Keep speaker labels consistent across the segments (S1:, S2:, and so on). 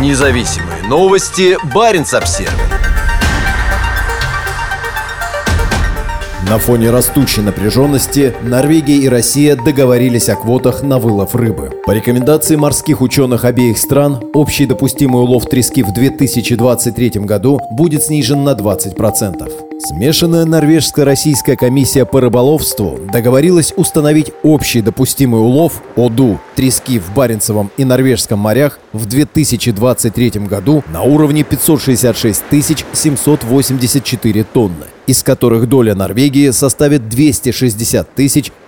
S1: Независимые новости. Барин обсерва
S2: На фоне растущей напряженности Норвегия и Россия договорились о квотах на вылов рыбы. По рекомендации морских ученых обеих стран, общий допустимый улов трески в 2023 году будет снижен на 20%. Смешанная норвежско-российская комиссия по рыболовству договорилась установить общий допустимый улов ОДУ трески в Баренцевом и Норвежском морях в 2023 году на уровне 566 784 тонны, из которых доля Норвегии составит 260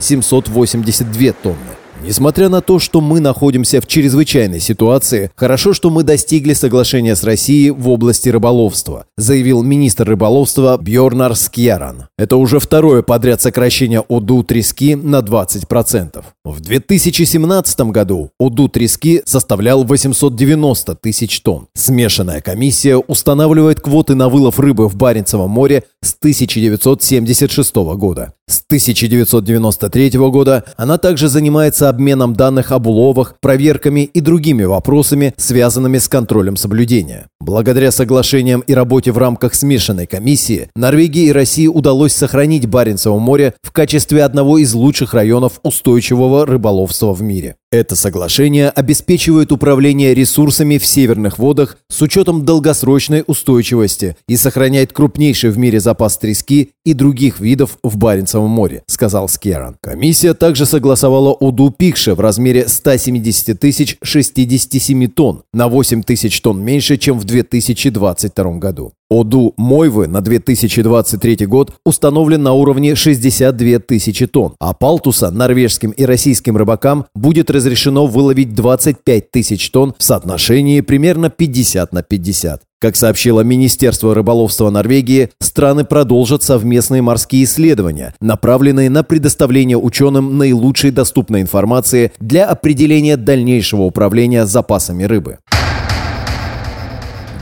S2: 782 тонны. Несмотря на то, что мы находимся в чрезвычайной ситуации, хорошо, что мы достигли соглашения с Россией в области рыболовства, заявил министр рыболовства Бьорнар Скьяран. Это уже второе подряд сокращение ОДУ трески на 20%. В 2017 году ОДУ трески составлял 890 тысяч тонн. Смешанная комиссия устанавливает квоты на вылов рыбы в Баренцевом море с 1976 года. С 1993 года она также занимается обменом данных об уловах, проверками и другими вопросами, связанными с контролем соблюдения. Благодаря соглашениям и работе в рамках смешанной комиссии, Норвегии и России удалось сохранить Баренцево море в качестве одного из лучших районов устойчивого рыболовства в мире. Это соглашение обеспечивает управление ресурсами в северных водах с учетом долгосрочной устойчивости и сохраняет крупнейший в мире запас трески и других видов в Баренцевом море, сказал Скеран. Комиссия также согласовала ОДУ Пикше в размере 170 тысяч 67 тонн, на 8 тысяч тонн меньше, чем в 2022 году. ОДУ Мойвы на 2023 год установлен на уровне 62 тысячи тонн, а Палтуса норвежским и российским рыбакам будет разрешено выловить 25 тысяч тонн в соотношении примерно 50 на 50. Как сообщило Министерство рыболовства Норвегии, страны продолжат совместные морские исследования, направленные на предоставление ученым наилучшей доступной информации для определения дальнейшего управления запасами рыбы.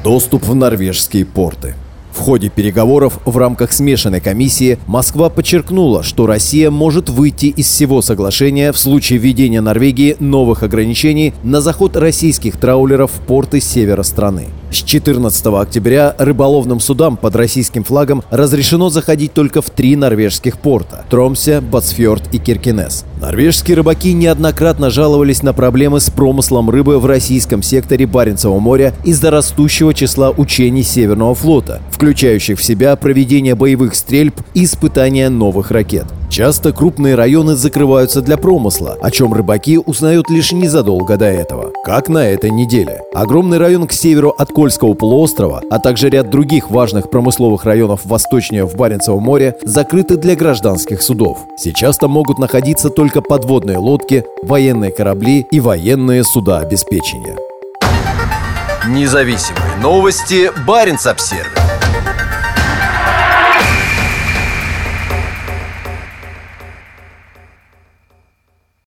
S2: Доступ в норвежские порты. В ходе переговоров в рамках смешанной комиссии Москва подчеркнула, что Россия может выйти из всего соглашения в случае введения Норвегии новых ограничений на заход российских траулеров в порты севера страны. С 14 октября рыболовным судам под российским флагом разрешено заходить только в три норвежских порта – Тромсе, Бацфьорд и Киркинес. Норвежские рыбаки неоднократно жаловались на проблемы с промыслом рыбы в российском секторе Баренцева моря из-за растущего числа учений Северного флота, включающих в себя проведение боевых стрельб и испытания новых ракет. Часто крупные районы закрываются для промысла, о чем рыбаки узнают лишь незадолго до этого. Как на этой неделе. Огромный район к северу от Кольского полуострова, а также ряд других важных промысловых районов восточнее в Баренцевом море закрыты для гражданских судов. Сейчас там могут находиться только подводные лодки, военные корабли и военные суда обеспечения.
S1: Независимые новости. Баренц-Обсервис